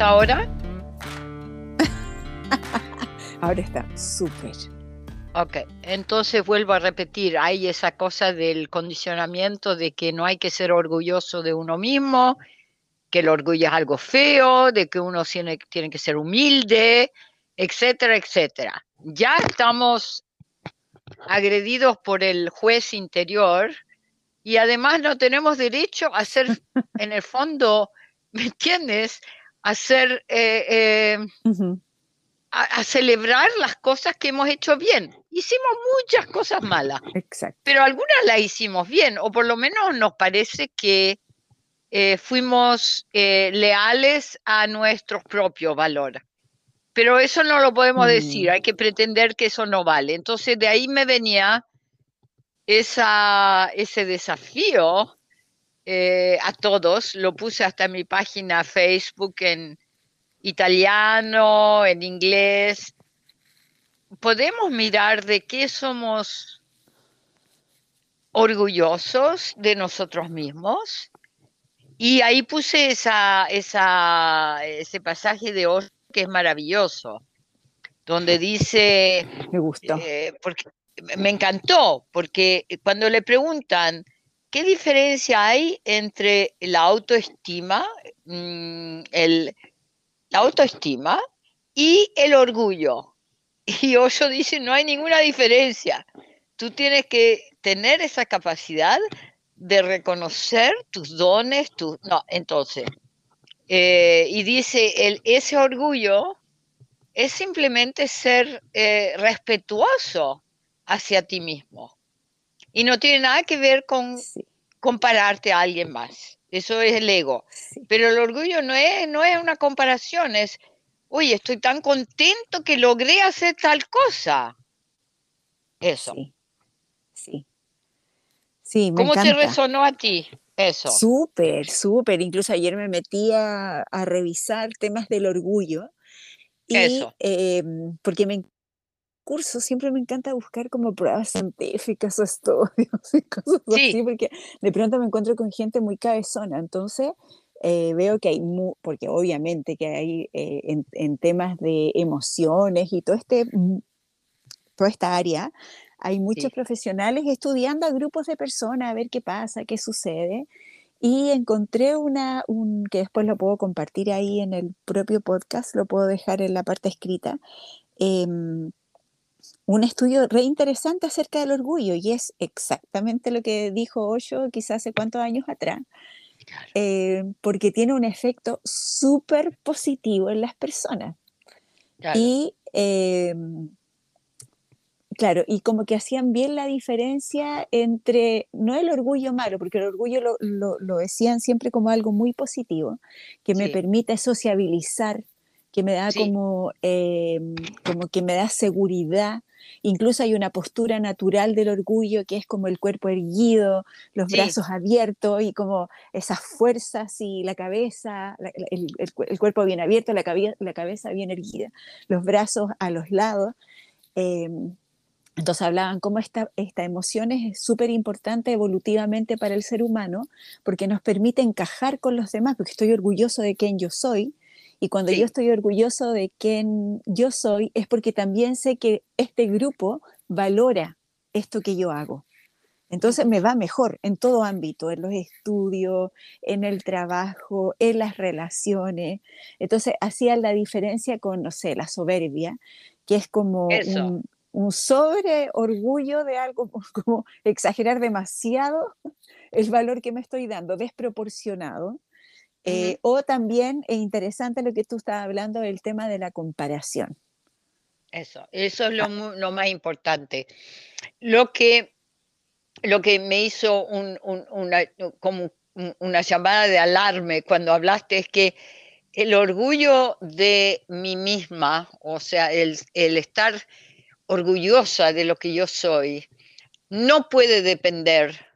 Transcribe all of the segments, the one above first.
¿Cómo está ahora? ahora está súper. Ok, entonces vuelvo a repetir, hay esa cosa del condicionamiento de que no hay que ser orgulloso de uno mismo, que el orgullo es algo feo, de que uno tiene, tiene que ser humilde, etcétera, etcétera. Ya estamos agredidos por el juez interior y además no tenemos derecho a ser, en el fondo, ¿me entiendes? A ser... Eh, eh, a, celebrar las cosas que hemos hecho bien. Hicimos muchas cosas malas, pero algunas las hicimos bien, o por lo menos nos parece que eh, fuimos leales a nuestros propios valores. Pero eso no lo podemos decir, mm. hay que pretender que eso no vale. Entonces de ahí me venía esa, ese desafío eh, a todos, lo puse hasta mi página Facebook en italiano, en inglés, podemos mirar de qué somos orgullosos de nosotros mismos. Y ahí puse esa, esa, ese pasaje de Osho que es maravilloso, donde dice... Me gustó. Eh, porque me encantó, porque cuando le preguntan qué diferencia hay entre la autoestima, mm, el, la autoestima y el orgullo. Y Osho dice, no hay ninguna diferencia. Tú tienes que tener esa capacidad de reconocer tus dones, tus... No, entonces, eh, y dice, el, ese orgullo es simplemente ser eh, respetuoso hacia ti mismo. Y no tiene nada que ver con compararte a alguien más. Eso es el ego. Pero el orgullo no es, no es una comparación, es, oye, estoy tan contento que logré hacer tal cosa. Eso. Sí. Sí. ¿Cómo te resonó a ti eso? Súper, súper. Incluso ayer me metí a, revisar temas del orgullo. Y, eso. Em, porque me siempre me encanta buscar como pruebas científicas o estudios y cosas así, porque de pronto me encuentro con gente muy cabezona, entonces eh, veo que hay, porque obviamente que hay eh, en, temas de emociones y todo este, toda esta área, hay muchos profesionales estudiando a grupos de personas a ver qué pasa, qué sucede. Y encontré una, un, que después lo puedo compartir ahí en el propio podcast, lo puedo dejar en la parte escrita, em, un estudio re interesante acerca del orgullo y es exactamente lo que dijo Osho quizás hace cuántos años atrás, eh, porque tiene un efecto súper positivo en las personas. Y em, claro, y como que hacían bien la diferencia entre, no el orgullo malo, porque el orgullo lo, decían siempre como algo muy positivo, que me permite sociabilizar, que me da como, em, como que me da seguridad. Incluso hay una postura natural del orgullo que es como el cuerpo erguido, los brazos abiertos y como esas fuerzas y la cabeza, el, el, cuerpo bien abierto, la, la, cabeza bien erguida, los brazos a los lados. Em, entonces hablaban cómo esta, esta emoción es súper importante evolutivamente para el ser humano porque nos permite encajar con los demás, porque estoy orgulloso de quién yo soy, y cuando yo estoy orgulloso de quién yo soy, es porque también sé que este grupo valora esto que yo hago. Entonces me va mejor en todo ámbito, en los estudios, en el trabajo, en las relaciones. Entonces hacía la diferencia con, no sé, la soberbia, que es como un, sobre orgullo de algo, como exagerar demasiado el valor que me estoy dando, desproporcionado. Eh, o también es interesante lo que tú estabas hablando del tema de la comparación. Eso, eso es lo, ah. más importante. Lo que, lo que me hizo una, como una llamada de alarme cuando hablaste es que el orgullo de mí misma, o sea, el, el estar orgullosa de lo que yo soy, no puede depender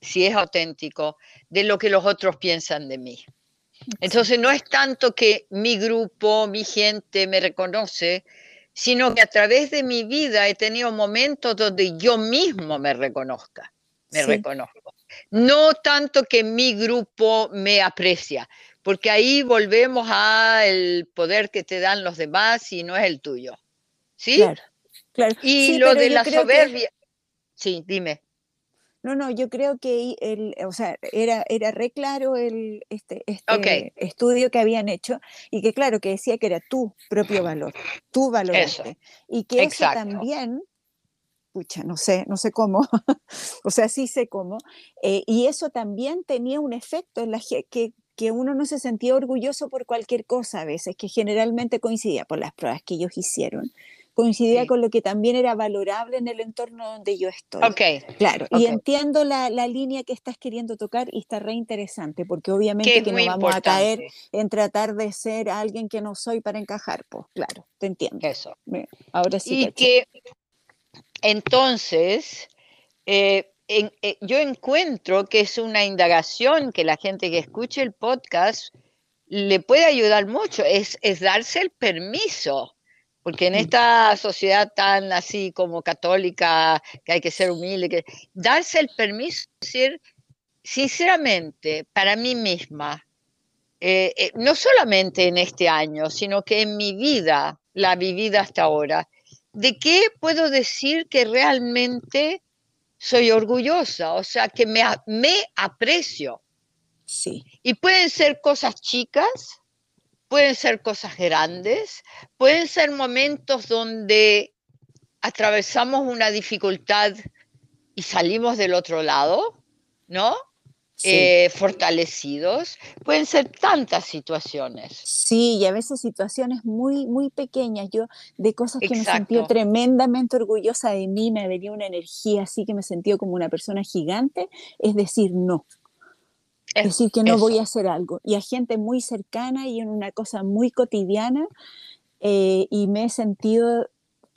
si es auténtico, de lo que los otros piensan de mí. Entonces no es tanto que mi grupo, mi gente me reconoce, sino que a través de mi vida he tenido momentos donde yo mismo me reconozca, me reconozco. No tanto que mi grupo me aprecia, porque ahí volvemos al poder que te dan los demás y no es el tuyo. ¿Sí? Claro, claro. Y lo de la soberbia. Sí, dime. No, no, yo creo que el, o sea, era, era re claro el, este, este estudio que habían hecho y que claro, que decía que era tu propio valor, tu valor. Y que eso también, pucha, no sé, no sé cómo, o sea, sí sé cómo, eh, y eso también tenía un efecto en la que, que uno no se sentía orgulloso por cualquier cosa a veces, que generalmente coincidía por las pruebas que ellos hicieron coincidía con lo que también era valorable en el entorno donde yo estoy. Ok. Claro, y entiendo la, línea que estás queriendo tocar y está re interesante, porque obviamente que, no vamos a caer en tratar de ser alguien que no soy para encajar, pues claro, te entiendo. Eso. Ahora sí. Y que entonces, eh, eh, yo encuentro que es una indagación que la gente que escuche el podcast le puede ayudar mucho, es, es darse el permiso porque en esta sociedad tan así como católica, que hay que ser humilde, que darse el permiso de decir, sinceramente, para mí misma, eh, eh, no solamente en este año, sino que en mi vida, la vivida hasta ahora, ¿de qué puedo decir que realmente soy orgullosa? O sea, que me, me aprecio. Sí. Y pueden ser cosas chicas, pueden ser cosas grandes, pueden ser momentos donde atravesamos una dificultad y salimos del otro lado, ¿no? Eh, fortalecidos. Pueden ser tantas situaciones. Sí, y a veces situaciones muy, muy pequeñas. Yo de cosas que me sentí tremendamente orgullosa de mí, me venía una energía así que me sentí como una persona gigante, es decir, no. Es decir, que no voy a hacer algo. Y a gente muy cercana y en una cosa muy cotidiana, eh, y me he sentido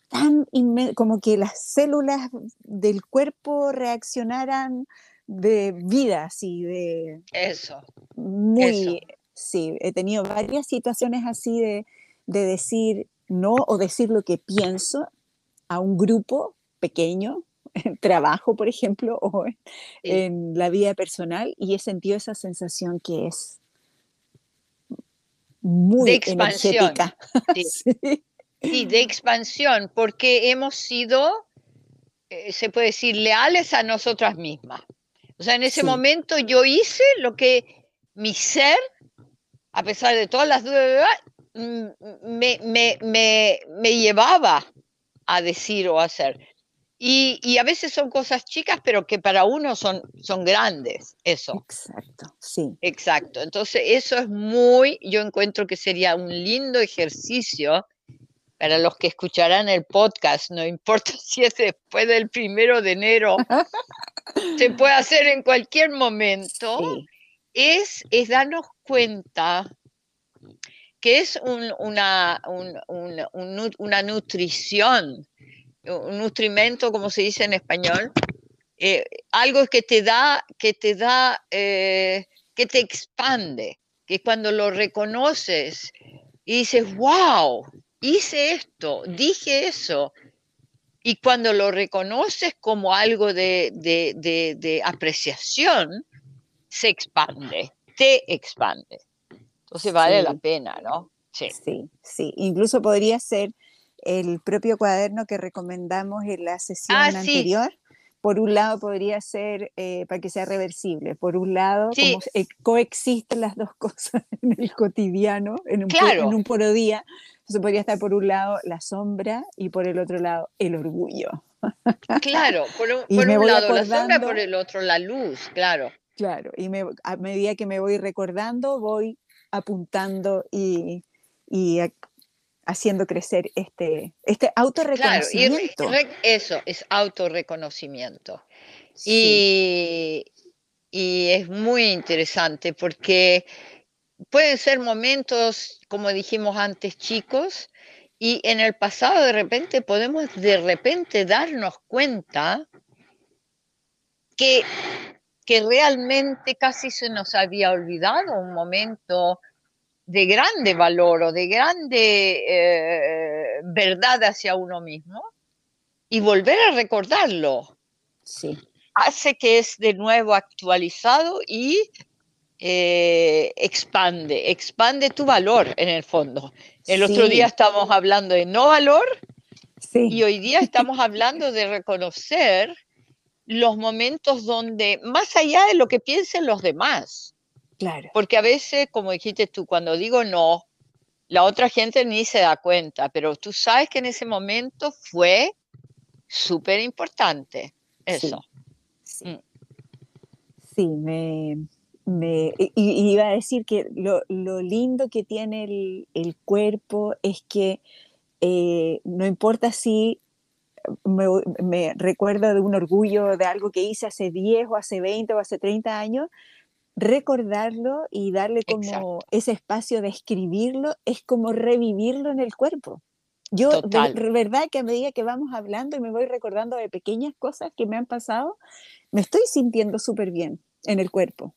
tan como que las células del cuerpo reaccionaran de vida, así, de... Eso. Muy... Sí, he tenido varias situaciones así de, de decir no o decir lo que pienso a un grupo pequeño trabajo, por ejemplo, o en la vida personal, y he sentido esa sensación que es muy de expansión. Sí. de expansión, porque hemos sido, eh, se puede decir, leales a nosotras mismas. O sea, en ese momento yo hice lo que mi ser, a pesar de todas las dudas, mm, me, me, me, me llevaba a decir o hacer. Y, a veces son cosas chicas, pero que para uno son, son grandes, eso. Exacto, sí. Exacto. Entonces, eso es muy, yo encuentro que sería un lindo ejercicio para los que escucharán el podcast, no importa si es después del primero de enero, se puede hacer en cualquier momento, es, es darnos cuenta que es una, una nutrición un nutrimento, como se dice en español, eh, algo que te da, que te da, eh, que te expande, que cuando lo reconoces y dices, wow, hice esto, dije eso, y cuando lo reconoces como algo de, de, apreciación, se expande, te expande. Entonces vale la pena, ¿no? Sí. sí, sí. Incluso podría ser el propio cuaderno que recomendamos en la sesión ah, anterior. Por un lado podría ser eh, para que sea reversible, por un lado como coexisten las dos cosas en el cotidiano, en un, en un puro día, entonces podría estar por un lado la sombra y por el otro lado el orgullo. Claro, por un, lado la sombra, por el otro la luz, claro. Claro, y a medida que me voy recordando, voy apuntando y, y haciendo crecer este, este autorreconocimiento. eso es autorreconocimiento. Y, y es muy interesante porque pueden ser momentos, como dijimos antes, chicos, y en el pasado de repente podemos de repente darnos cuenta que, que realmente casi se nos había olvidado un momento de grande valor o de grande eh, verdad hacia uno mismo y volver a recordarlo. Sí. Hace que es de nuevo actualizado y eh, expande, expande tu valor en el fondo. El otro día estábamos hablando de no valor y hoy día estamos hablando de reconocer los momentos donde, más allá de lo que piensen los demás, claro. porque a veces, como dijiste tú, cuando digo no, la otra gente ni se da cuenta, pero tú sabes que en ese momento fue súper importante eso. Sí, mm. me, me iba a decir que lo, lindo que tiene el, cuerpo es que eh, no importa si me, recuerdo de un orgullo de algo que hice hace 10 o hace 20 o hace 30 años, recordarlo y darle como ese espacio de escribirlo es como revivirlo en el cuerpo. Yo, de, verdad que a medida que vamos hablando y me voy recordando de pequeñas cosas que me han pasado, me estoy sintiendo súper bien en el cuerpo.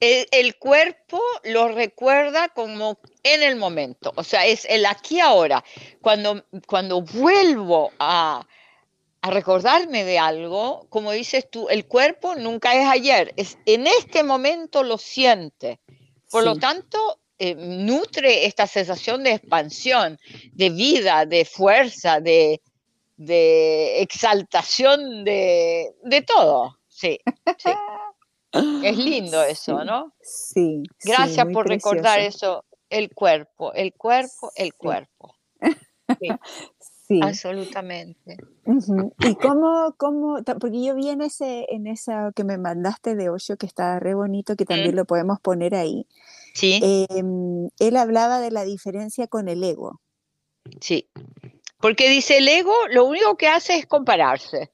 El, cuerpo lo recuerda como en el momento, o sea, es el aquí ahora. Cuando, cuando vuelvo a, a recordarme de algo, como dices tú, el cuerpo nunca es ayer, es en este momento lo siente. Por lo tanto, eh, nutre esta sensación de expansión, de vida, de fuerza, de, exaltación de, todo. Sí, Es lindo eso, ¿no? Sí. Gracias por recordar eso. El cuerpo, el cuerpo, el cuerpo. Sí. Sí. Absolutamente. Y cómo, cómo, porque yo vi en ese, en esa que me mandaste de Osho, que está re bonito, que también lo podemos poner ahí. Sí. Em, él hablaba de la diferencia con el ego. Sí. Porque dice el ego lo único que hace es compararse.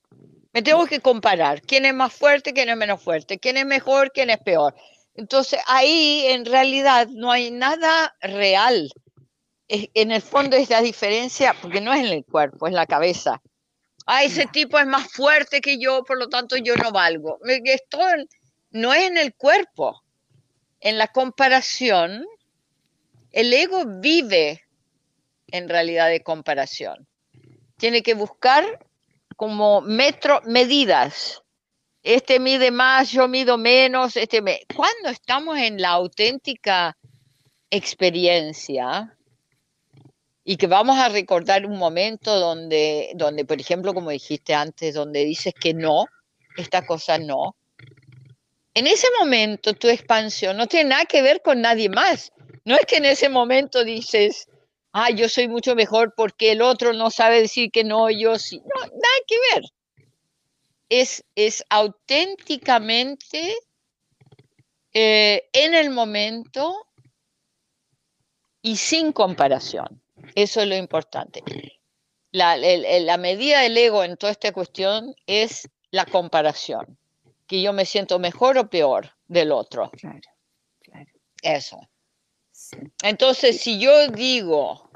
Me tengo que comparar. ¿Quién es más fuerte, quién es menos fuerte? ¿Quién es mejor, quién es peor? Entonces ahí en realidad no hay nada real en el fondo es la diferencia, porque no es en el cuerpo, es la cabeza. Ah, ese tipo es más fuerte que yo, por lo tanto yo no valgo. Esto no es en el cuerpo. En la comparación, el ego vive en realidad de comparación. Tiene que buscar como metro, medidas. Este mide más, yo mido menos. Este me... Cuando estamos en la auténtica experiencia, y que vamos a recordar un momento donde, donde, por ejemplo, como dijiste antes, donde dices que no, esta cosa no. En ese momento tu expansión no tiene nada que ver con nadie más. No es que en ese momento dices, ah, yo soy mucho mejor porque el otro no sabe decir que no, yo sí. No, nada que ver. Es, es auténticamente eh, en el momento y sin comparación. Eso es lo importante. La, medida del ego en toda esta cuestión es la comparación, que yo me siento mejor o peor del otro. Claro, claro. Eso. Entonces, si yo digo,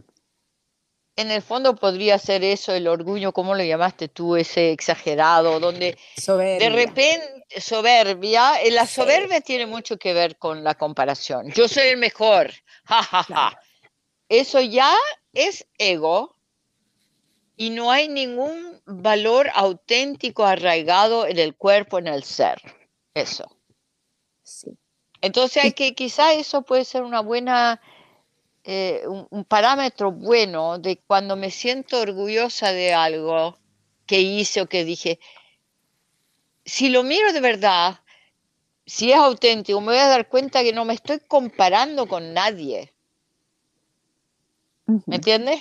en el fondo podría ser eso, el orgullo, ¿cómo lo llamaste tú, ese exagerado, donde de repente, soberbia, eh, la soberbia tiene mucho que ver con la comparación. Yo soy el mejor, ja, Eso ya es ego y no hay ningún valor auténtico arraigado en el cuerpo, en el ser. Eso. Sí. Entonces hay que, quizá eso puede ser una buena, eh, un, parámetro bueno de cuando me siento orgullosa de algo que hice o que dije, si lo miro de verdad, si es auténtico, me voy a dar cuenta que no me estoy comparando con nadie. ¿Me entiendes?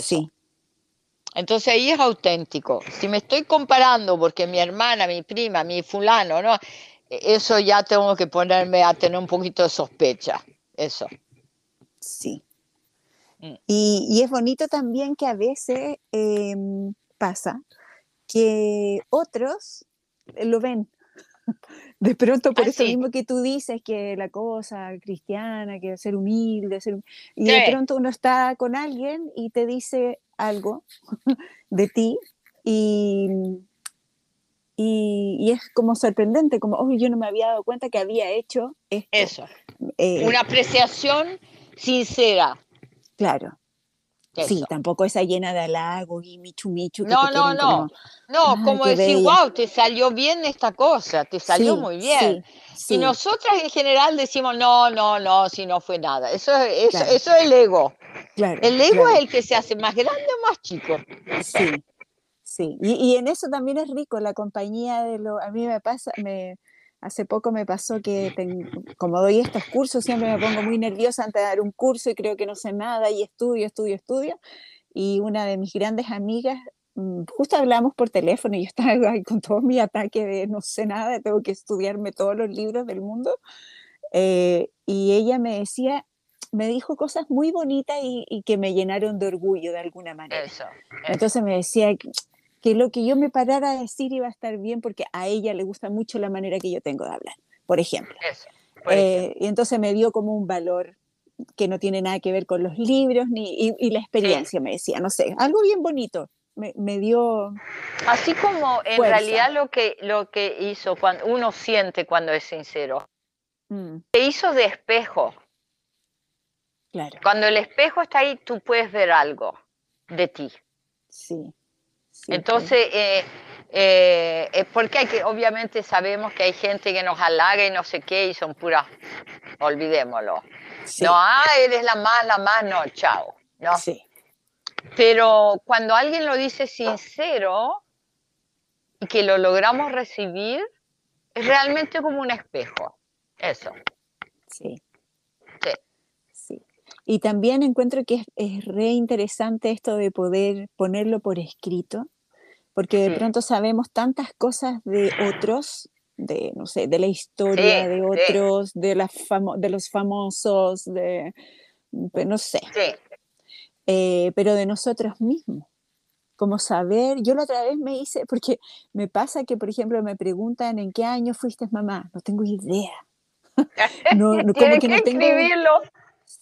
Sí. Entonces ahí es auténtico. Si me estoy comparando porque mi hermana, mi prima, mi fulano, ¿no? E, eso ya tengo que ponerme a tener un poquito de sospecha. Eso. Sí. Mm. Y, es bonito también que a veces em, pasa que otros lo ven de pronto, por ah, eso mismo que tú dices, que la cosa cristiana, que ser humilde, ser, y de pronto uno está con alguien y te dice algo de ti y, y, es como sorprendente, como, oh, yo no me había dado cuenta que había hecho esto. Eso. Eh, Una apreciación sincera. Claro. Sí, tampoco esa llena de halagos y michu michu. no, no, no. no, como decir, wow, te salió bien esta cosa, te salió muy bien. y nosotras en general decimos, no, no, no, si no fue nada. Eso, eso, eso es el ego. el ego es el que se hace más grande o más chico. Sí, sí. Y, y, en eso también es rico, la compañía de lo. A mí me pasa, me, Hace poco me pasó que, como doy estos cursos, siempre me pongo muy nerviosa antes de dar un curso y creo que no sé nada y estudio, estudio, estudio. Y una de mis grandes amigas, mm, justo hablamos por teléfono y yo estaba con todo mi ataque de no sé nada, tengo que estudiarme todos los libros del mundo. Eh, y ella me decía, me dijo cosas muy bonitas y, que me llenaron de orgullo de alguna manera. Entonces me decía, que lo que yo me parara a decir iba a estar bien porque a ella le gusta mucho la manera que yo tengo de hablar, por ejemplo. Eh, y entonces me dio como un valor que no tiene nada que ver con los libros ni, y, la experiencia, me decía, no sé, algo bien bonito. Me, me dio. Así como en realidad lo que, lo que hizo, cuando uno siente cuando es sincero, mm. te hizo de espejo. Claro. Cuando el espejo está ahí, tú puedes ver algo de ti. Sí. Entonces, eh, eh, porque hay que, obviamente sabemos que hay gente que nos halaga y no sé qué y son puras, olvidémoslo. No, ah, eres la más, la más, no, chao. ¿no? Sí. Pero cuando alguien lo dice sincero y que lo logramos recibir, es realmente como un espejo. Eso. Sí. Y también encuentro que es, es, re interesante esto de poder ponerlo por escrito, porque de pronto sabemos tantas cosas de otros, de, no sé, de la historia de otros, de, las de los famosos, de, pues, no sé, eh, pero de nosotros mismos. Como saber, yo la otra vez me hice, porque me pasa que, por ejemplo, me preguntan en qué año fuiste mamá, no tengo idea. no, como que, que no tengo, escribirlo.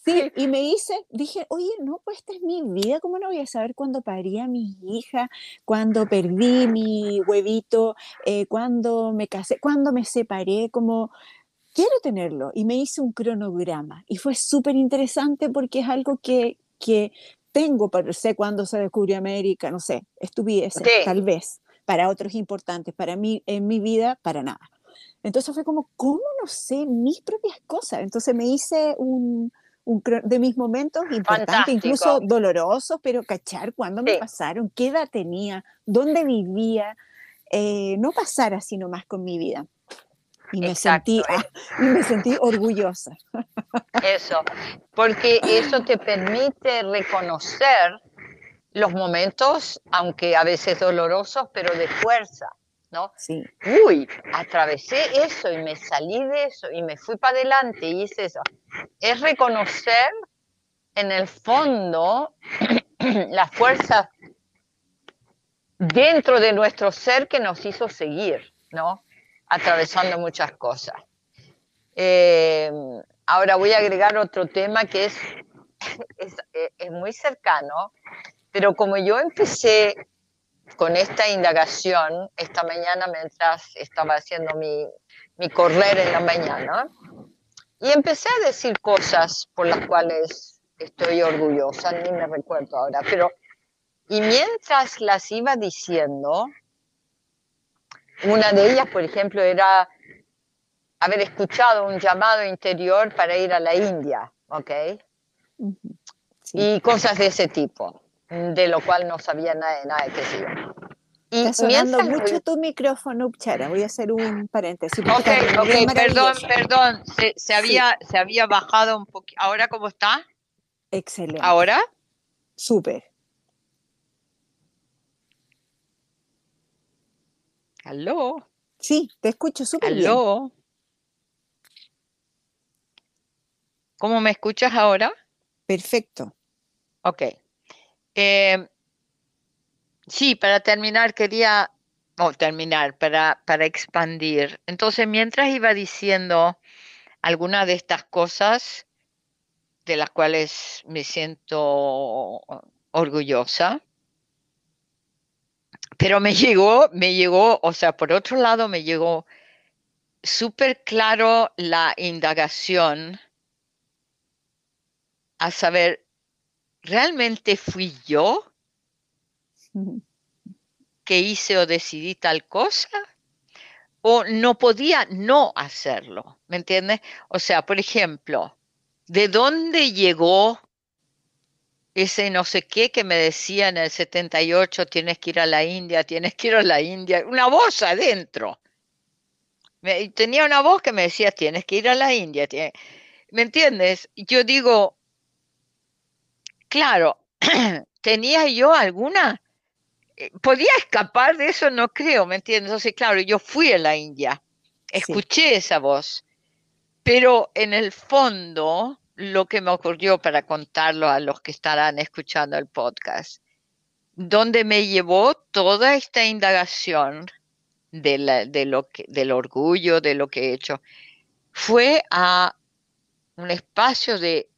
Sí, y me hice, dije, oye, no, pues esta es mi vida, ¿cómo no voy a saber cuándo parí a mi hija, cuándo perdí mi huevito, eh, cuándo me casé, cuándo me separé, como quiero tenerlo. Y me hice un cronograma y fue súper interesante porque es algo que, que tengo, pero sé cuándo se descubrió América, no sé, estuviese, tal vez, para otros importantes, para mí, en mi vida, para nada. Entonces fue como, ¿cómo no sé mis propias cosas? Entonces me hice un, de mis momentos importantes, incluso dolorosos, pero cachar cuándo me pasaron, qué edad tenía, dónde vivía, eh, no pasar así nomás con mi vida. Y me, sentí, ah, y me sentí orgullosa. Eso, porque eso te permite reconocer los momentos, aunque a veces dolorosos, pero de fuerza. ¿No? Sí. Uy, atravesé eso y me salí de eso y me fui para adelante y hice eso. Es reconocer en el fondo la fuerza dentro de nuestro ser que nos hizo seguir, ¿no? Atravesando muchas cosas. Eh, ahora voy a agregar otro tema que es, es, es muy cercano, pero como yo empecé con esta indagación esta mañana mientras estaba haciendo mi, mi correr en la mañana y empecé a decir cosas por las cuales estoy orgullosa, ni me recuerdo ahora, pero y mientras las iba diciendo, una de ellas, por ejemplo, era haber escuchado un llamado interior para ir a la India, ¿ok? Y cosas de ese tipo de lo cual no sabía nada de nada de qué sé Y Está sonando mucho tu micrófono, Upchara. Voy a hacer un paréntesis. Ok, ok, perdón, perdón. Se, había, se había bajado un poquito. ¿Ahora cómo está? Excelente. ¿Ahora? Súper. ¿Aló? Sí, te escucho súper bien. ¿Aló? ¿Cómo me escuchas ahora? Perfecto. Ok. Eh, sí, para terminar quería, terminar, para, para expandir. Entonces, mientras iba diciendo algunas de estas cosas de las cuales me siento orgullosa, pero me llegó, me llegó, o sea, por otro lado me llegó súper claro la indagación a saber ¿realmente fui yo que hice o decidí tal cosa? ¿O no podía no hacerlo? ¿Me entiendes? O sea, por ejemplo, ¿de dónde llegó ese no sé qué que me decía en el 78, tienes que ir a la India, tienes que ir a la India? Una voz adentro. tenía una voz que me decía, tienes que ir a la India. ¿Me entiendes? Yo digo, claro, ¿tenía yo alguna? Eh, ¿Podía escapar de eso? No creo, ¿me entiendes? Entonces, claro, yo fui a la India, escuché esa voz, pero en el fondo, lo que me ocurrió para contarlo a los que estarán escuchando el podcast, donde me llevó toda esta indagación de, de lo que, del orgullo, de lo que he hecho, fue a un espacio de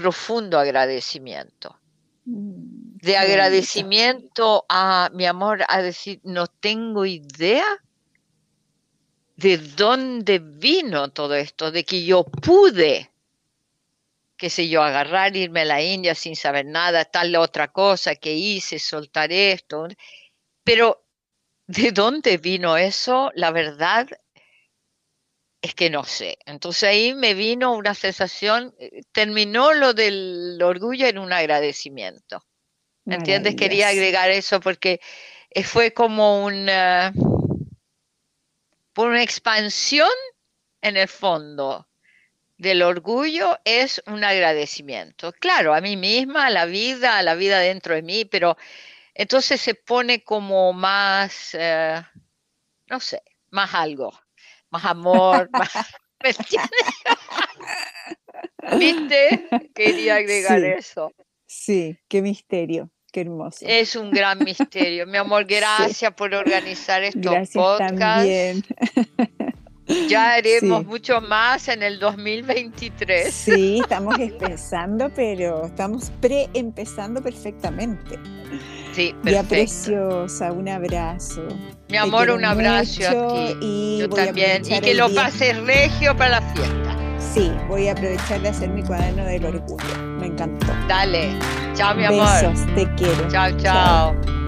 profundo agradecimiento. Mm, de agradecimiento a mi amor, a decir, no tengo idea de dónde vino todo esto, de que yo pude, qué sé yo, agarrar, irme a la India sin saber nada, tal otra cosa que hice, soltar esto. Pero, ¿de dónde vino eso? La verdad es que no sé. Entonces ahí me vino una sensación, eh, terminó lo del orgullo en un agradecimiento. ¿Me entiendes? Quería agregar eso porque eh, fue como una, por una expansión en el fondo del orgullo es un agradecimiento. Claro, a mí misma, a la vida, a la vida dentro de mí, pero entonces se pone como más, eh, no sé, más algo más amor, más... ¿Me ¿Viste? Quería agregar eso. Sí, qué misterio, qué hermoso. Es un gran misterio. Mi amor, gracias por organizar estos gracias También. Ya haremos mucho más en el 2023. Sí, estamos empezando, pero estamos pre-empezando perfectamente. Sí. Ya preciosa, un abrazo. Mi amor, un abrazo a ti. Y Yo también. Y que lo pases regio para la fiesta. Sí, voy a aprovechar de hacer mi cuaderno del orgullo. Me encantó. Dale. Chao, mi amor. Besos, te quiero. chao. chao.